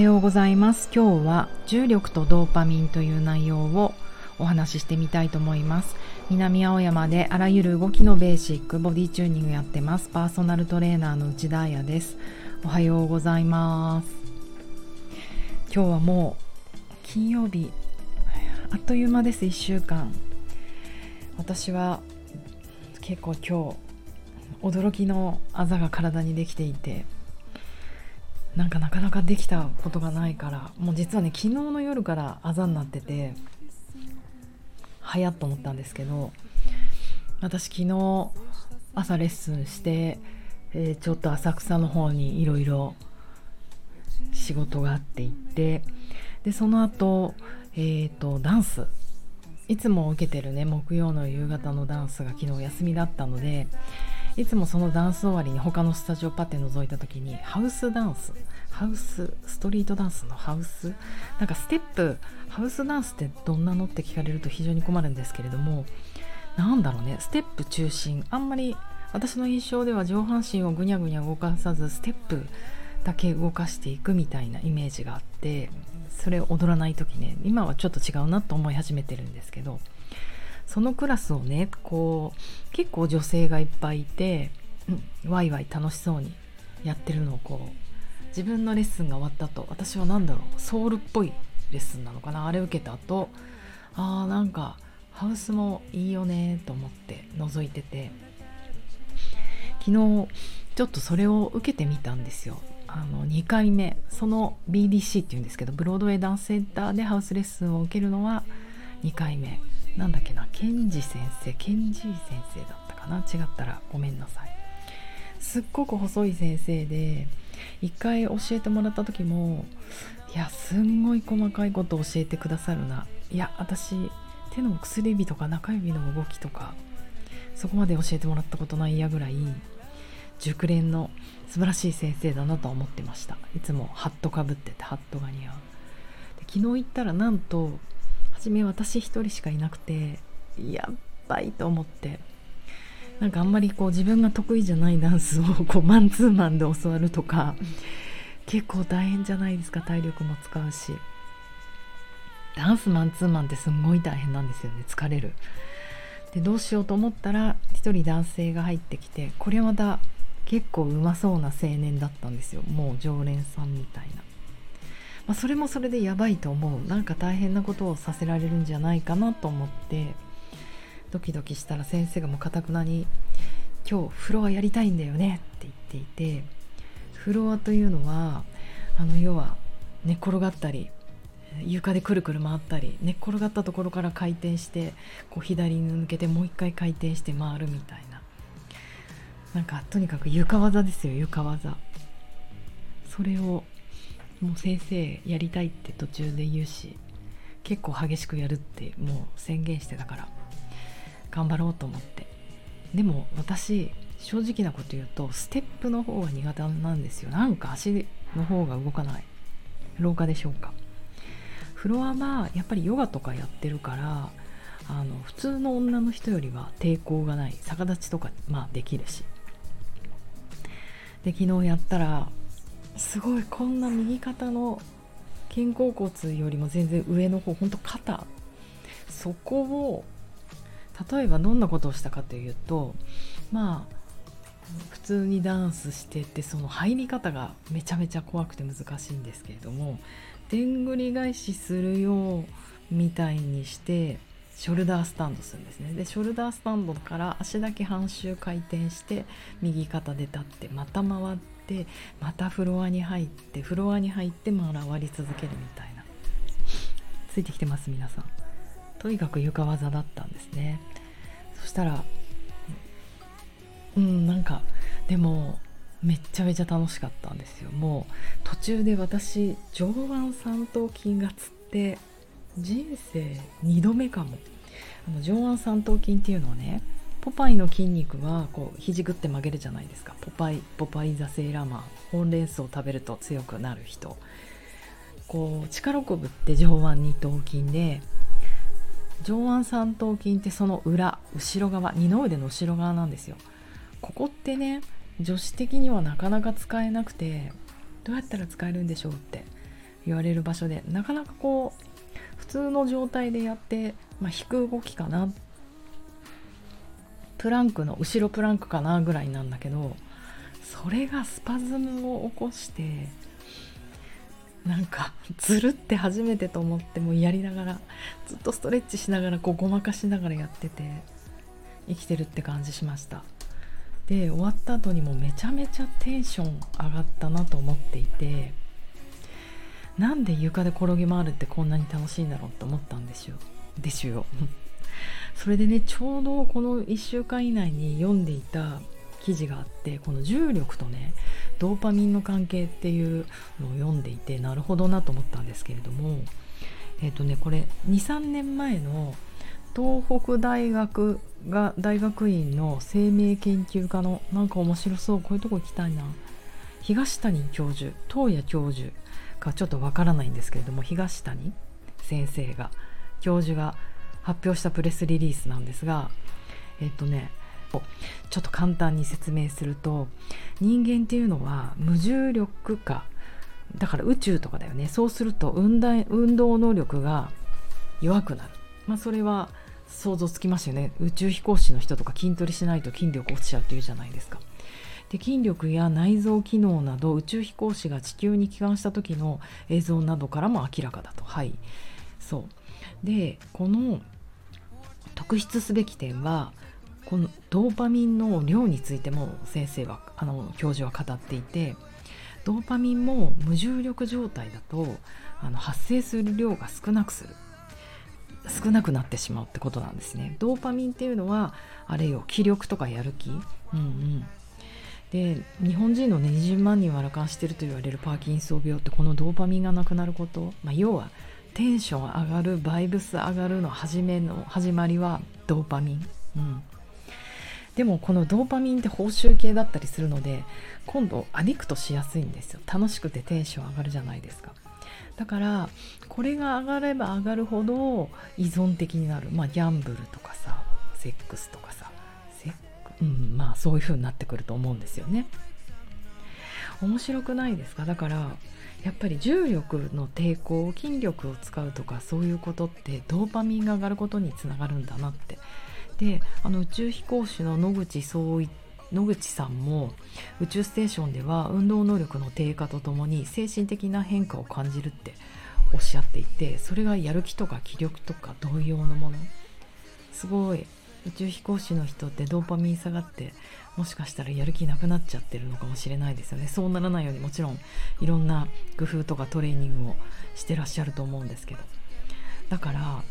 ようございます。今日は重力とドーパミンという内容をお話ししてみたいと思います。南青山であらゆる動きのベーシックボディチューニングやってます。パーソナルトレーナーの内田彩です。おはようございます。今日はもう金曜日。あっという間です。1週間。私は結構今日驚きのあざが体にできていてなんかなかなかできたことがないからもう実はね昨日の夜からあざになっててはやっと思ったんですけど私昨日朝レッスンして、えー、ちょっと浅草の方にいろいろ仕事があって行ってでその後、えーとダンスいつも受けてるね木曜の夕方のダンスが昨日休みだったのでいつもそのダンス終わりに他のスタジオパッて覗いた時にハウスダンスハウスストリートダンスのハウスなんかステップハウスダンスってどんなのって聞かれると非常に困るんですけれどもなんだろうねステップ中心あんまり私の印象では上半身をぐにゃぐにゃ動かさずステップだけ動かしていくみたいなイメージがあってそれを踊らない時ね今はちょっと違うなと思い始めてるんですけどそのクラスをねこう結構女性がいっぱいいて、うん、ワイワイ楽しそうにやってるのをこう自分のレッスンが終わった後私は何だろうソウルっぽいレッスンなのかなあれ受けた後あーなんかハウスもいいよねと思って覗いてて昨日ちょっとそれを受けてみたんですよ。あの2回目その BDC っていうんですけどブロードウェイダンスセンターでハウスレッスンを受けるのは2回目。なんだっけなケンジ先生ケンジ先生だったかな？違ったらごめんなさい。すっごく細い先生で一回教えてもらった時もいやすんごい細かいこと教えてくださるな。いや私手の薬指とか中指の動きとかそこまで教えてもらったことないやぐらい熟練の素晴らしい先生だなと思ってました。いつもハットかぶっててハットが似合う。昨日行ったらなんと初め私一人しかいなくてやっばいと思って。なんかあんまりこう自分が得意じゃないダンスをこうマンツーマンで教わるとか結構大変じゃないですか体力も使うし。ダンスマンツーマンってすんごい大変なんですよね疲れる。でどうしようと思ったら一人男性が入ってきてこれまた結構うまそうな青年だったんですよ。もう常連さんみたいな。まあ、それもそれでやばいと思う。なんか大変なことをさせられるんじゃないかなと思って。ドキドキしたら先生がもうかたくなに「今日フロアやりたいんだよね」って言っていて。フロアというのはあの要は寝転がったり床でくるくる回ったり寝っ転がったところから回転してこう左に抜けてもう一回回転して回るみたいな。なんかとにかく床技ですよ床技。それをもう先生やりたいって途中で言うし結構激しくやるってもう宣言してたから頑張ろうと思って。でも私正直なこと言うとステップの方が苦手なんですよ。なんか足の方が動かない。廊下でしょうかフロアはやっぱりヨガとかやってるからあの普通の女の人よりは抵抗がない。逆立ちとかまあできるし。で昨日やったらすごい。こんな右肩の肩甲骨よりも全然上の方ほんと肩そこを例えばどんなことをしたかというとまあ普通にダンスしててその入り方がめちゃめちゃ怖くて難しいんですけれどもでんぐり返しするようみたいにしてショルダースタンドするんですね。でショルダースタンドから足だけ半周回転して右肩で立ってまた回っててまたフロアに入ってフロアに入ってまだ割り続けるみたいな。ついてきてます皆さん。とにかく床技だったんですね。そしたらうんなんかでもめっちゃめちゃ楽しかったんですよ。もう途中で私上腕三頭筋がつって人生2度目かも。あの上腕三頭筋っていうのはねポパイの筋肉はこう肘ぐって曲げるじゃないですか。ポパイポパイザセーラーマンほうれん草を食べると強くなる人。こう力こぶって上腕二頭筋で上腕三頭筋ってその裏後ろ側二の腕の後ろ側なんですよ。ここってね女子的にはなかなか使えなくてどうやったら使えるんでしょうって言われる場所でなかなかこう普通の状態でやって、まあ、引く動きかなってプランクの後ろプランクかなぐらいなんだけどそれがスパズムを起こしてなんかずるって初めてと思ってもやりながらずっとストレッチしながらこうごまかしながらやってて生きてるって感じしました。で終わった後にもめちゃめちゃテンション上がったなと思っていてなんで床で転げ回るってこんなに楽しいんだろうって思ったんですよ。ですよ。それでねちょうどこの1週間以内に読んでいた記事があってこの重力とねドーパミンの関係っていうのを読んでいてなるほどなと思ったんですけれどもえっ、ー、とねこれ23年前の東北大学が大学院の生命研究家のなんか面白そうこういうとこ行きたいな。東谷教授東谷教授かちょっとわからないんですけれども東谷先生が教授が発表したプレスリリースなんですがえっ、とねちょっと簡単に説明すると人間っていうのは無重力化だから宇宙とかだよね。そうすると運動能力が弱くなる、まあ、それは想像つきますよね。宇宙飛行士の人とか筋トレしないと筋力落ちちゃうっていうじゃないですか。で筋力や内臓機能など宇宙飛行士が地球に帰還した時の映像などからも明らかだと。はい。そう。でこの特筆すべき点はこのドーパミンの量についても先生はあの教授は語っていてドーパミンも無重力状態だとあの発生する量が少なくする。少なくなってしまうってことなんですね。ドーパミンっていうのはあれよ気力とかやる気。うんうん。で日本人のね20万人は羅漢してると言われるパーキンソン病ってこのドーパミンがなくなること、まあ、要はテンション上がるバイブス上がるの始めの始まりはドーパミン、うん、でもこのドーパミンって報酬系だったりするので今度アディクトしやすいんですよ。楽しくてテンション上がるじゃないですか。だからこれが上がれば上がるほど依存的になる。まあギャンブルとかさセックスとかさ。うん、まあそういう風になってくると思うんですよね。面白くないですか？だからやっぱり重力の抵抗筋力を使うとかそういうことってドーパミンが上がることにつながるんだなって。であの宇宙飛行士の野口総野口さんも宇宙ステーションでは運動能力の低下とともに精神的な変化を感じるっておっしゃっていてそれがやる気とか気力とか同様のもの。すごい宇宙飛行士の人ってドーパミン下がってもしかしたらやる気なくなっちゃってるのかもしれないですよね。そうならないようにもちろんいろんな工夫とかトレーニングをしてらっしゃると思うんですけど。だから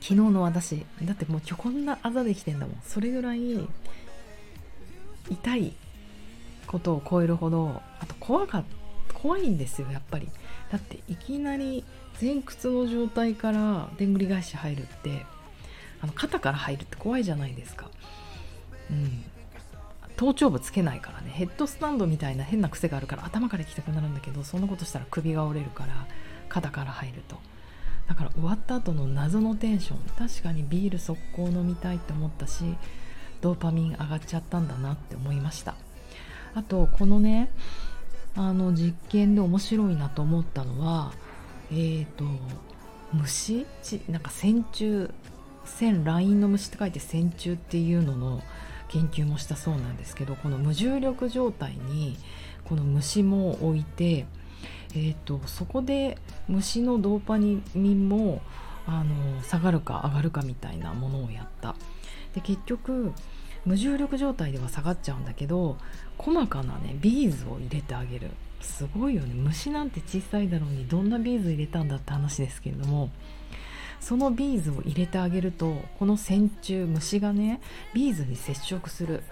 昨日の私だってもう今日こんなあざできてんだもん。それぐらい痛いことを超えるほどあと怖か怖いんですよやっぱり。だっていきなり前屈の状態からでんぐり返し入るってあの肩から入るって怖いじゃないですか。うん。頭頂部つけないからね。ヘッドスタンドみたいな変な癖があるから頭から行きたくなるんだけどそんなことしたら首が折れるから肩から入ると。だから終わった後の謎のテンション。確かにビール速攻飲みたいって思ったしドーパミン上がっちゃったんだなって思いました。あとこのねあの実験で面白いなと思ったのはえっ、ー、と虫？なんか線虫線ラインの虫って書いて線虫っていうのの研究もしたそうなんですけどこの無重力状態にこの虫も置いて、えーと、そこで虫のドーパミンもあの下がるか上がるかみたいなものをやった。で結局無重力状態では下がっちゃうんだけど細かなねビーズを入れてあげる。すごいよね。虫なんて小さいだろうにどんなビーズ入れたんだって話ですけれども。そのビーズを入れてあげるとこの線虫虫がねビーズに接触する。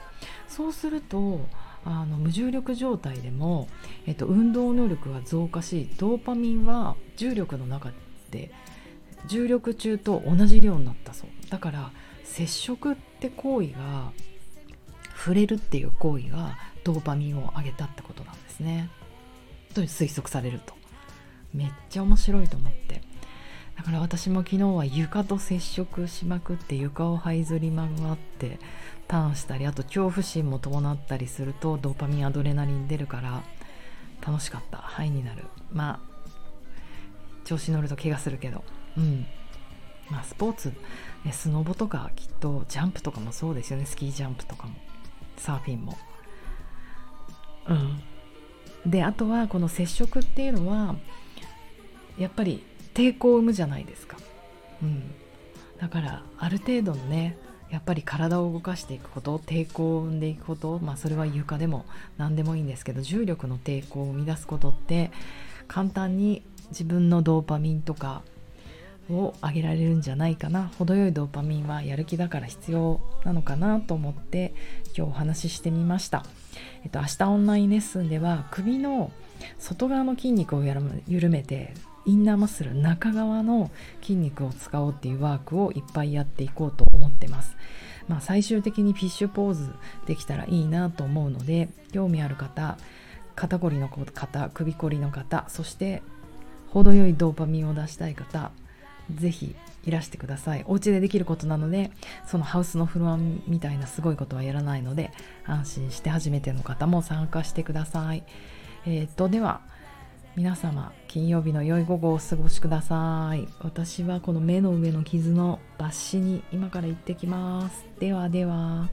そうするとあの無重力状態でも、えっと、運動能力が増加しドーパミンは重力の中で重力中と同じ量になったそう。だから接触って行為が触れるっていう行為がドーパミンを上げたってことなんですね。と推測されると。めっちゃ面白いと思って。だから私も昨日は床と接触しまくって床を這いずり回ってターンしたりあと恐怖心も伴ったりするとドーパミンアドレナリン出るから楽しかった。ハイになる。まあ調子乗ると怪我するけど。うん。まあスポーツスノボとかきっとジャンプとかもそうですよね。スキージャンプとかも。サーフィンも。うん。であとはこの接触っていうのはやっぱり抵抗を生むじゃないですか、うん、だからある程度のねやっぱり体を動かしていくこと抵抗を生んでいくことまあそれは床でも何でもいいんですけど重力の抵抗を生み出すことって簡単に自分のドーパミンとかを上げられるんじゃないかな。程よいドーパミンはやる気だから必要なのかなと思って今日お話ししてみました、えっと、明日オンラインレッスンでは首の外側の筋肉を緩めてインナーマッスル中側の筋肉を使おうっていうワークをいっぱいやっていこうと思ってます。まあ、最終的にフィッシュポーズできたらいいなと思うので興味ある方肩こりの方首こりの方そして程よいドーパミンを出したい方ぜひいらしてくださいお家でできることなのでそのハウスのフロアみたいなすごいことはやらないので安心して初めての方も参加してくださいえー、っとでは皆様金曜日の良い午後をお過ごしください。私はこの目の上の傷の抜歯に今から行ってきます。ではでは。